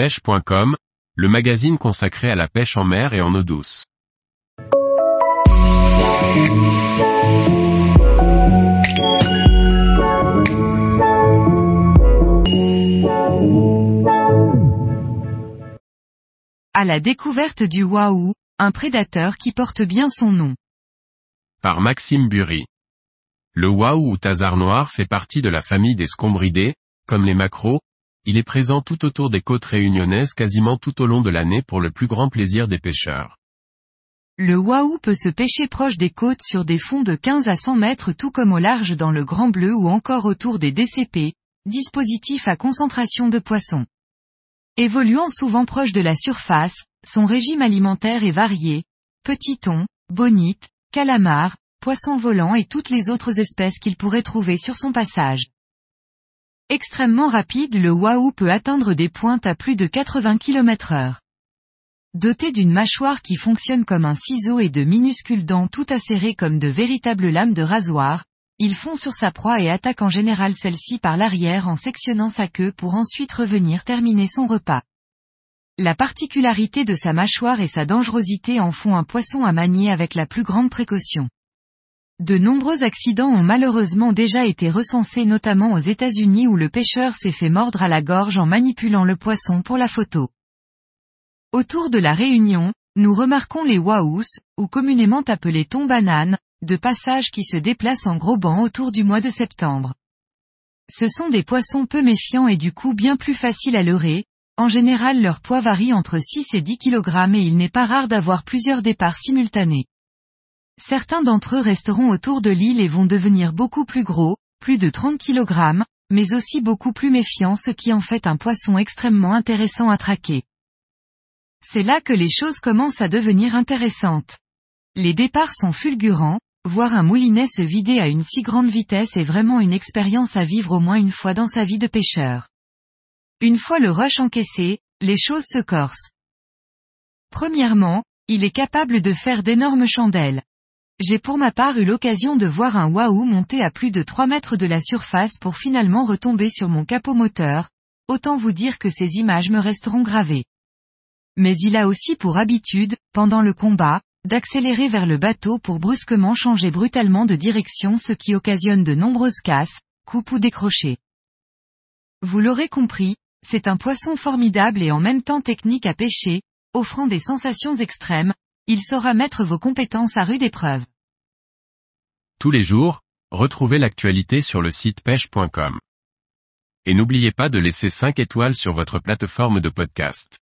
pêche.com, le magazine consacré à la pêche en mer et en eau douce. À la découverte du Wahoo, un prédateur qui porte bien son nom. Par Maxime Bury. Le Wahoo ou Tazar noir fait partie de la famille des scombridés, comme les macros, il est présent tout autour des côtes réunionnaises quasiment tout au long de l'année pour le plus grand plaisir des pêcheurs. Le Wahoo peut se pêcher proche des côtes sur des fonds de 15 à 100 mètres tout comme au large dans le Grand Bleu ou encore autour des DCP, dispositifs à concentration de poissons. Évoluant souvent proche de la surface, son régime alimentaire est varié, petit thon, bonite, calamar, poisson volant et toutes les autres espèces qu'il pourrait trouver sur son passage. Extrêmement rapide le Wahoo peut atteindre des pointes à plus de 80 km heure. Doté d'une mâchoire qui fonctionne comme un ciseau et de minuscules dents tout acérées comme de véritables lames de rasoir, il fond sur sa proie et attaque en général celle-ci par l'arrière en sectionnant sa queue pour ensuite revenir terminer son repas. La particularité de sa mâchoire et sa dangerosité en font un poisson à manier avec la plus grande précaution. De nombreux accidents ont malheureusement déjà été recensés notamment aux États-Unis où le pêcheur s'est fait mordre à la gorge en manipulant le poisson pour la photo. Autour de la Réunion, nous remarquons les wahoos, ou communément appelés thon bananes, de passage qui se déplacent en gros bancs autour du mois de septembre. Ce sont des poissons peu méfiants et du coup bien plus faciles à leurrer, en général leur poids varie entre 6 et 10 kg et il n'est pas rare d'avoir plusieurs départs simultanés. Certains d'entre eux resteront autour de l'île et vont devenir beaucoup plus gros, plus de 30 kg, mais aussi beaucoup plus méfiants ce qui en fait un poisson extrêmement intéressant à traquer. C'est là que les choses commencent à devenir intéressantes. Les départs sont fulgurants, voir un moulinet se vider à une si grande vitesse est vraiment une expérience à vivre au moins une fois dans sa vie de pêcheur. Une fois le rush encaissé, les choses se corsent. Premièrement, il est capable de faire d'énormes chandelles. J'ai pour ma part eu l'occasion de voir un Wahoo monter à plus de 3 mètres de la surface pour finalement retomber sur mon capot moteur, autant vous dire que ces images me resteront gravées. Mais il a aussi pour habitude, pendant le combat, d'accélérer vers le bateau pour brusquement changer brutalement de direction ce qui occasionne de nombreuses casses, coupes ou décrochés. Vous l'aurez compris, c'est un poisson formidable et en même temps technique à pêcher, offrant des sensations extrêmes, il saura mettre vos compétences à rude épreuve. Tous les jours, retrouvez l'actualité sur le site pêche.com. Et n'oubliez pas de laisser 5 étoiles sur votre plateforme de podcast.